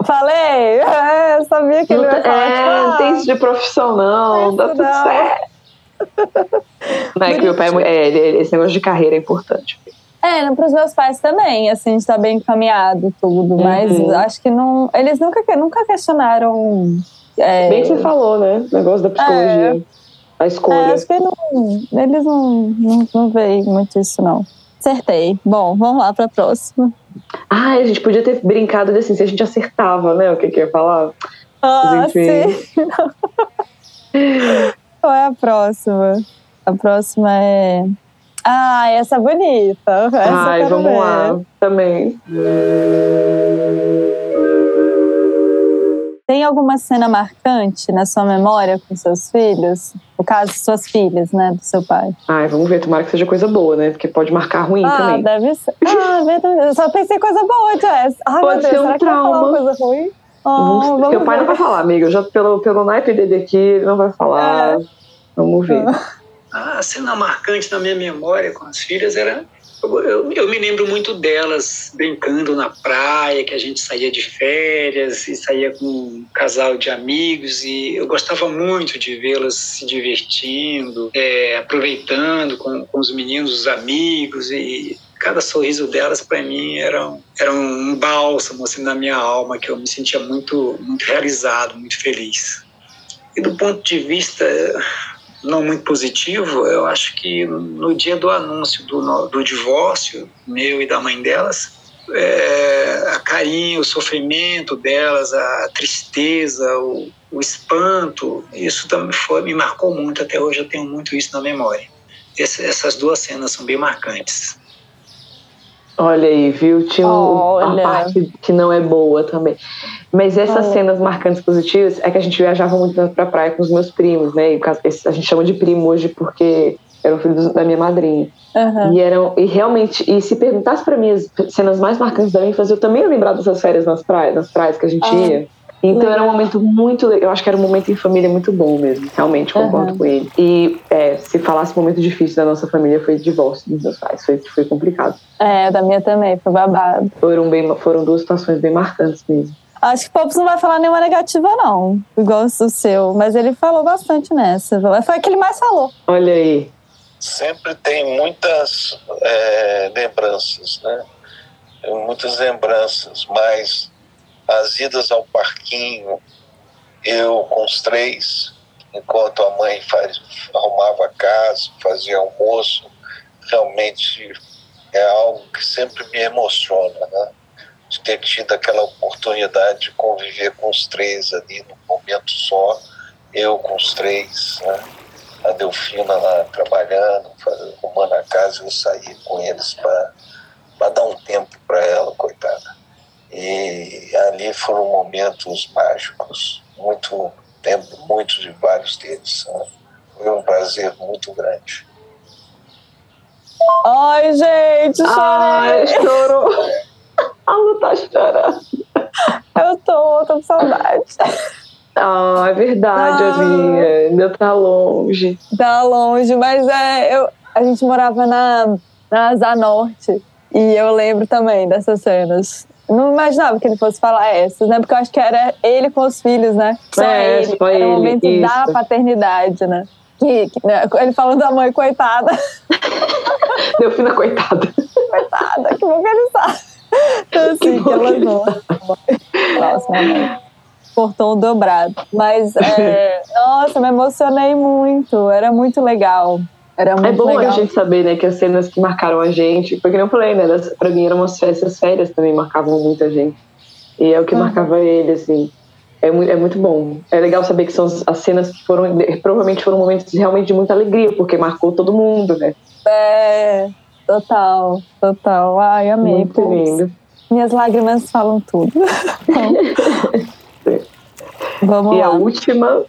Falei, é, eu sabia que ele ia falar. É, não tem isso de profissão, não, dá tudo não. certo. Não é que meu pai é, é, esse negócio de carreira é importante. É, para os meus pais também, assim, está bem encaminhado tudo, uhum. mas acho que não. Eles nunca, nunca questionaram. É, bem que você falou, né? O negócio da psicologia. É, a escolha. É, acho que não, eles não, não, não veem muito isso, não. Acertei. Bom, vamos lá para a próxima. Ah, a gente podia ter brincado assim, se a gente acertava, né? O que, que ia falar. Ah, sim. Qual é a próxima? A próxima é. Ah, essa é bonita. Essa Ai, vamos ver. lá. Também. Tem alguma cena marcante na sua memória com seus filhos? No caso, suas filhas, né? Do seu pai. Ai, vamos ver. Tomara que seja coisa boa, né? Porque pode marcar ruim ah, também. deve ser. Ah, verdade. Eu só pensei coisa boa, Jess. Ai, Pode meu Deus, ser um será que vai falar trauma. uma coisa ruim? Oh, Seu pai não ver. vai falar, amiga. Eu já pelo, pelo naipe dele aqui, ele não vai falar. É. Vamos ver. A cena marcante na minha memória com as filhas era. Eu, eu- eu me lembro muito delas brincando na praia, que a gente saía de férias e saía com um casal de amigos, e eu gostava muito de vê-las se divertindo, é, aproveitando com, com os meninos, os amigos, e cada sorriso delas para mim era, um- era um bálsamo assim, na minha alma, que eu me sentia muito, muito realizado, muito feliz. E do ponto de vista não muito positivo, eu acho que no dia do anúncio do, do divórcio, meu e da mãe delas, é, a carinho, o sofrimento delas, a tristeza, o, o espanto, isso também foi, me marcou muito. Até hoje eu tenho muito isso na memória. Essas duas cenas são bem marcantes. Olha aí, viu? Tinha Olha. uma parte que não é boa também. Mas essas Oh. cenas marcantes positivas é que a gente viajava muito pra praia com os meus primos, né? E o a gente chama de primo hoje porque eram filhos da minha madrinha. Aham. E eram e realmente, e se perguntasse pra mim as cenas mais marcantes da minha infância, eu também ia lembrar dessas férias nas praias, nas praias que a gente Ah, ia. Então era um legal. momento muito, eu acho que era um momento em família muito bom mesmo, realmente concordo Aham. com ele. E é, se falasse momento difícil da nossa família foi o divórcio dos meus pais, foi, foi complicado. É, da minha também, foi babado. Foram bem, foram duas situações bem marcantes mesmo. Acho que o Pops não vai falar nenhuma negativa, não. Igual o seu. Mas ele falou bastante nessa. Foi a que ele mais falou. Olha aí, sempre tem muitas é, lembranças, né? Muitas lembranças, mas as idas ao parquinho, eu com os três, enquanto a mãe faz, arrumava a casa, fazia almoço, realmente é algo que sempre me emociona, né? De ter tido aquela oportunidade de conviver com os três ali num momento só, eu com os três, né? a Delfina lá trabalhando, arrumando a casa, eu saí com eles para dar um tempo para ela, coitada. E ali foram momentos mágicos, muito lembro muito de vários deles. né? Foi um prazer muito grande. Ai, gente, chorei. Ai, chorou. A Lu tá chorando. Eu tô, tô com saudade. Ah, é verdade, Ah. amiga. Ainda tá longe. Tá longe, mas é, eu, a gente morava na, na Asa Norte. E eu lembro também dessas cenas. Não imaginava que ele fosse falar essas, né? Porque eu acho que era ele com os filhos, né? Só É, ele. só era ele, o momento da isso. paternidade, né? Que, que- né, ele falando da mãe, coitada. Delfina, coitada. coitada, que bom que ele sabe. Então, assim, Que que, ele vão. Nossa, mamãe. Portão dobrado. Mas, é, nossa, me emocionei muito. Era muito legal. Era muito É bom legal. a gente saber, né, que as cenas que marcaram a gente, porque eu falei, né, das- pra mim eram umas festas férias também marcavam muita gente. E é o que Uhum. marcava ele, assim. É muito, é muito bom. É legal saber que são as, as cenas que foram, provavelmente foram momentos realmente de muita alegria, porque marcou todo mundo, né? É, total, total. Ai, amei. muito pô. lindo. Minhas lágrimas falam tudo. Vamos E lá. a última,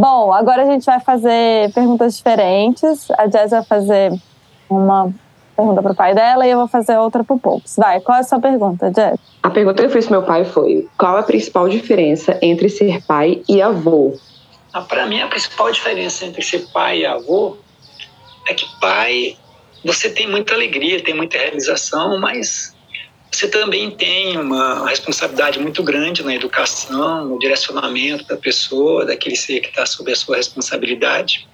Bom, agora a gente vai fazer perguntas diferentes. A Jess vai fazer uma pergunta pro pai dela e eu vou fazer outra pro Pops. Vai, qual é a sua pergunta, Jess? a pergunta que eu fiz pro meu pai foi: qual a principal diferença entre ser pai e avô? Ah, Para mim, a principal diferença entre ser pai e avô é que pai, você tem muita alegria, tem muita realização, mas você também tem uma responsabilidade muito grande na educação, no direcionamento da pessoa, daquele ser que está sob a sua responsabilidade.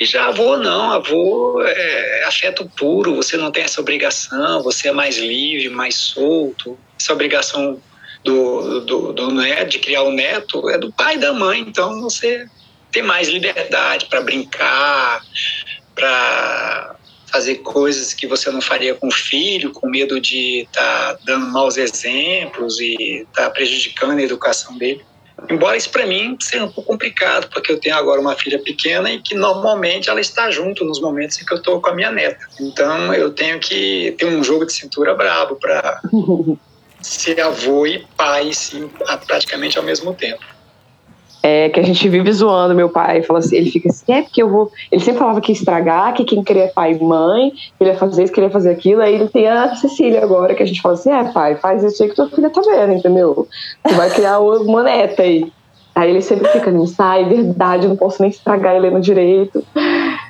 E já avô não, avô é afeto puro, você não tem essa obrigação, você é mais livre, mais solto. Essa obrigação do, do, do neto, de criar o neto é do pai e da mãe, então você tem mais liberdade para brincar, para fazer coisas que você não faria com o filho, com medo de estar dando maus exemplos e estar prejudicando a educação dele. Embora isso para mim seja um pouco complicado, porque eu tenho agora uma filha pequena e que normalmente ela está junto nos momentos em que eu estou com a minha neta. Então eu tenho que ter um jogo de cintura brabo para ser avô e pai, sim, praticamente ao mesmo tempo é, que a gente vive zoando meu pai. Fala assim, ele fica assim, é porque eu vou. Ele sempre falava que ia estragar, que quem queria pai e mãe, que ele ia fazer isso, que ele ia fazer aquilo. Aí ele tem a Cecília agora, que a gente fala assim, é pai, faz isso aí que tua filha tá vendo, entendeu? Tu vai criar uma neta aí. Aí ele sempre fica, não sai, verdade, eu não posso nem estragar ele no direito.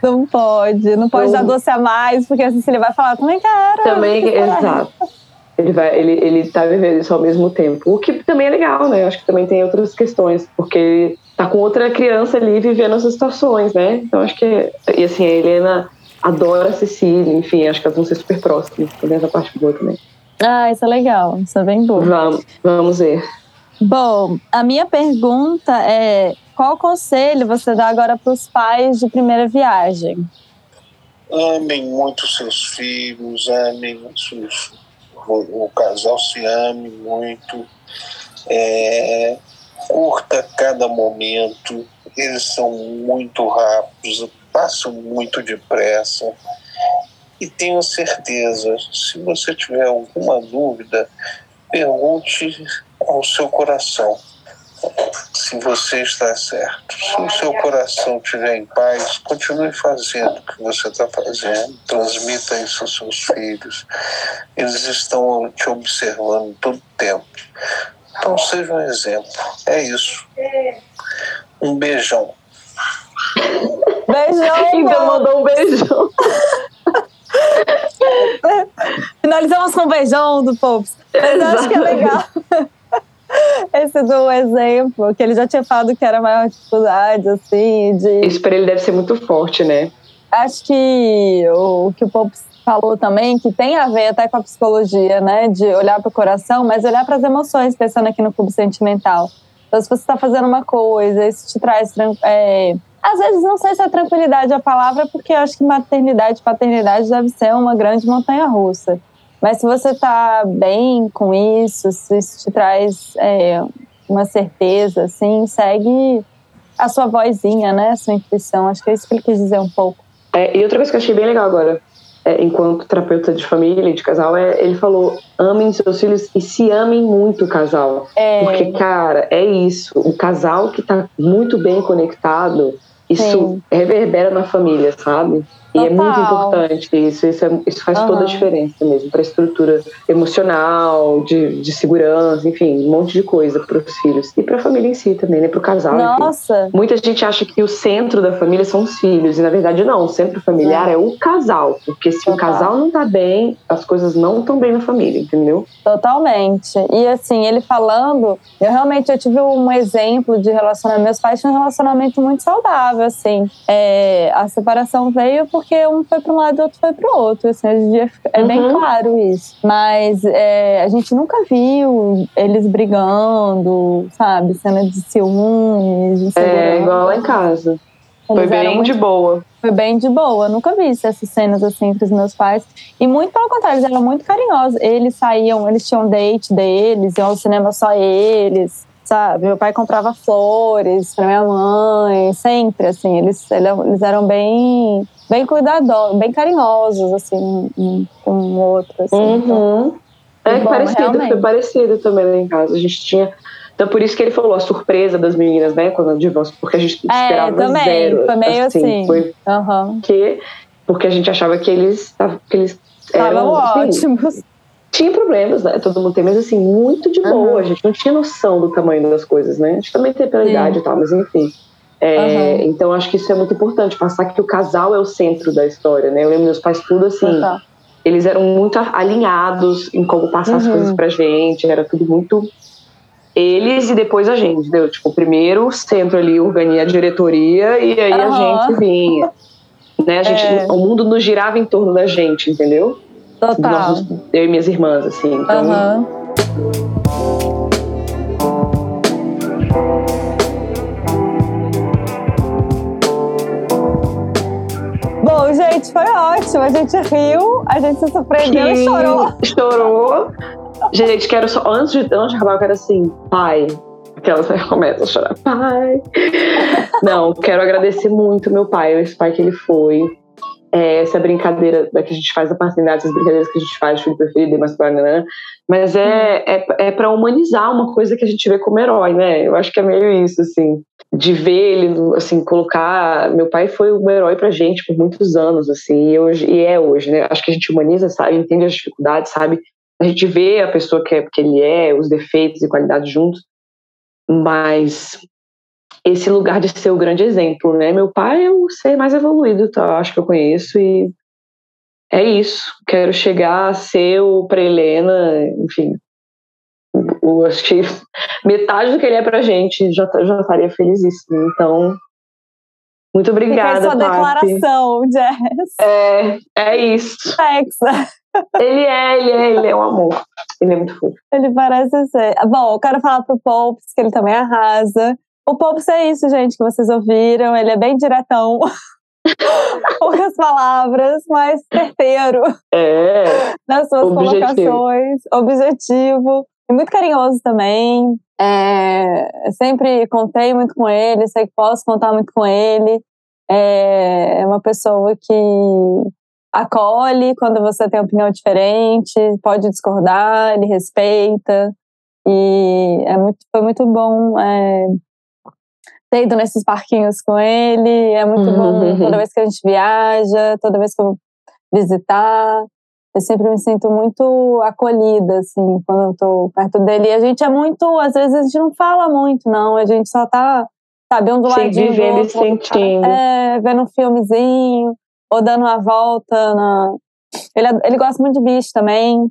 Não pode, não pode então, dar doce a mais, porque a Cecília vai falar, também quero. Também, exato. Ele, vai, ele, ele tá vivendo isso ao mesmo tempo. O que também é legal, né? Acho que também tem outras questões, porque ele tá com outra criança ali vivendo essas situações, né? Então acho que. E assim, a Helena adora a Cecília, enfim, acho que elas vão ser super próximas. Tem essa parte boa também. Ah, isso é legal, isso é bem bom. Vamos, vamos ver. Bom, a minha pergunta é: qual conselho você dá agora para os pais de primeira viagem? Amem muito seus filhos, amem seus o, o casal se ame muito, é, curta cada momento, eles são muito rápidos, passam muito depressa. E tenho certeza, se você tiver alguma dúvida, pergunte ao seu coração se você está certo. Se o seu coração estiver em paz, continue fazendo o que você está fazendo. Transmita isso aos seus filhos. Eles estão te observando todo o tempo. Então seja um exemplo. É isso. Um beijão. Beijão! Ainda mandou um beijão. Finalizamos com um beijão do Pops. Mas eu acho que é legal. Esse do exemplo, que ele já tinha falado que era a maior dificuldade, assim, de... Isso para ele deve ser muito forte, né? Acho que o, que o Pope falou também, que tem a ver até com a psicologia, né? De olhar para o coração, mas olhar para as emoções, pensando aqui no cubo sentimental. Então, se você está fazendo uma coisa, isso te traz... É, às vezes, não sei se é tranquilidade a palavra, porque eu acho que maternidade e paternidade deve ser uma grande montanha-russa. Mas se você está bem com isso, se isso te traz é, uma certeza, assim, segue a sua vozinha, né? A sua intuição. Acho que é isso que ele quis dizer um pouco. É, e outra coisa que eu achei bem legal agora, é, enquanto terapeuta de família e de casal, é ele falou: amem seus filhos e se amem muito o casal. É. Porque, cara, é isso. O casal que está muito bem conectado, isso Sim. reverbera na família, sabe? E é muito importante isso. Isso, é, isso faz uhum. toda a diferença mesmo para a estrutura emocional, de, de segurança, enfim, um monte de coisa para os filhos. E para a família em si também, né? Para o casal. Nossa! Enfim. Muita gente acha que o centro da família são os filhos. E na verdade, não. O centro familiar é, é o casal. Porque se Total. o casal não tá bem, as coisas não estão bem na família, entendeu? Totalmente. E assim, ele falando, eu realmente eu tive um exemplo de relacionamento. Meus pais tinham um relacionamento muito saudável, assim. É, a separação veio porque porque um foi para um lado e outro foi para o outro. Assim, hoje em dia é uhum. bem claro isso. Mas é, a gente nunca viu eles brigando, sabe? Cena de ciúmes, de É, igual lá em casa. Eles foi bem muito, de boa. Foi bem de boa. nunca vi essas cenas assim entre os meus pais. E muito pelo contrário, eles eram muito carinhosos. Eles saíam, eles tinham date deles, iam ao cinema só eles sabe? Meu pai comprava flores para minha mãe, sempre, assim. Eles, eles eram bem bem cuidadosos, bem carinhosos, assim, um com o outro. Assim, uhum. Então, é bom, parecido, realmente. foi parecido também lá em casa. A gente tinha. Então, por isso que ele falou a surpresa das meninas, né, quando o divórcio, porque a gente é, esperava também, zero. Foi meio assim. assim. Foi uhum. que, porque a gente achava que eles, que eles eram assim, ótimos. Tinha problemas, né? Todo mundo tem, mas assim, muito de boa. Uhum. A gente não tinha noção do tamanho das coisas, né? A gente também tem pela idade e tal, mas enfim. É, uhum. Então acho que isso é muito importante, passar que o casal é o centro da história, né? Eu lembro meus pais tudo assim, uhum. eles eram muito alinhados em como passar uhum. as coisas pra gente, era tudo muito eles e depois a gente, entendeu? Tipo, primeiro o centro ali organiza a diretoria e aí a gente vinha. Né? A gente, é. O mundo nos girava em torno da gente, entendeu? Total. Nossos, eu e minhas irmãs, assim. Então, Bom, gente, foi ótimo. A gente riu, a gente se surpreendeu e chorou. Chorou. Gente, quero só. Antes de, antes de acabar, eu quero assim, pai, que ela começa a chorar. Pai! Não, quero agradecer muito meu pai, esse pai que ele foi. É, essa brincadeira que a gente faz da paternidade, essas brincadeiras que a gente faz, filho preferido, né? mas é, é, é para humanizar uma coisa que a gente vê como herói, né? Eu acho que é meio isso, assim, de ver ele, assim, colocar. Meu pai foi um herói pra gente por muitos anos, assim, e, hoje, e é hoje, né? Acho que a gente humaniza, sabe, entende as dificuldades, sabe? A gente vê a pessoa que, é, que ele é, os defeitos e qualidades juntos, mas esse lugar de ser o grande exemplo, né? Meu pai é o ser mais evoluído, tá? acho que eu conheço e é isso. Quero chegar a ser o para Helena, enfim. Eu acho que metade do que ele é pra gente já, já estaria felizíssimo. Então, muito obrigada, Fica sua declaração, Jess. É, é isso. Hexa. Ele é, ele é, ele é um amor. Ele é muito fofo. Ele parece ser. Bom, eu quero falar pro Popes que ele também arrasa. O Popes é isso, gente, que vocês ouviram. Ele é bem diretão. Poucas palavras, mas certeiro. É. Nas suas objetivo. colocações. Objetivo. E muito carinhoso também. É, sempre contei muito com ele, sei que posso contar muito com ele. É, é uma pessoa que acolhe quando você tem opinião diferente, pode discordar, ele respeita. E é muito, foi muito bom é, ter ido nesses parquinhos com ele. É muito bom toda vez que a gente viaja, toda vez que eu visitar. Eu sempre me sinto muito acolhida, assim, quando eu tô perto dele. E a gente é muito, às vezes a gente não fala muito, não. A gente só tá, sabe, um do lado do vivendo e sentindo. É, vendo um filmezinho ou dando uma volta na. Ele, ele gosta muito de bicho também.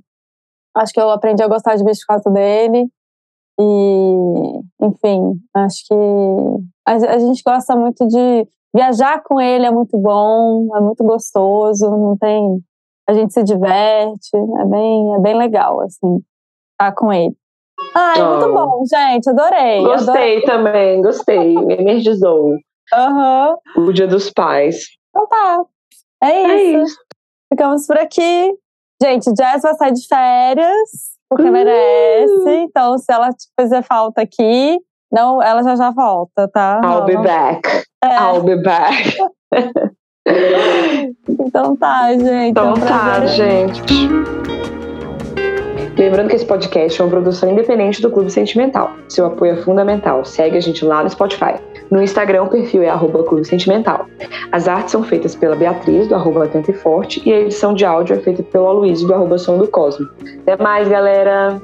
Acho que eu aprendi a gostar de bicho por causa dele. E, enfim, acho que a, a gente gosta muito de viajar com ele, é muito bom, é muito gostoso, não tem. A gente se diverte, é bem, é bem legal, assim, estar tá com ele. Ai, oh. muito bom, gente, adorei. Gostei adorei. também, gostei, me energizou. Uhum. O Dia dos Pais. Então tá, é, é isso. é isso. Ficamos por aqui. Gente, Jess vai sair de férias, porque uh! merece. Então, se ela fazer falta aqui, não, ela já já volta, tá? I'll be back. É. I'll be back. então tá, gente. Então é um tá, gente. Lembrando que esse podcast é uma produção independente do Clube Sentimental. Seu apoio é fundamental. Segue a gente lá no Spotify. No Instagram, o perfil é arroba Clube Sentimental. As artes são feitas pela Beatriz, do arroba Atento e Forte, e a edição de áudio é feita pelo Aloysio, do arroba Som do Cosmo. Até mais, galera!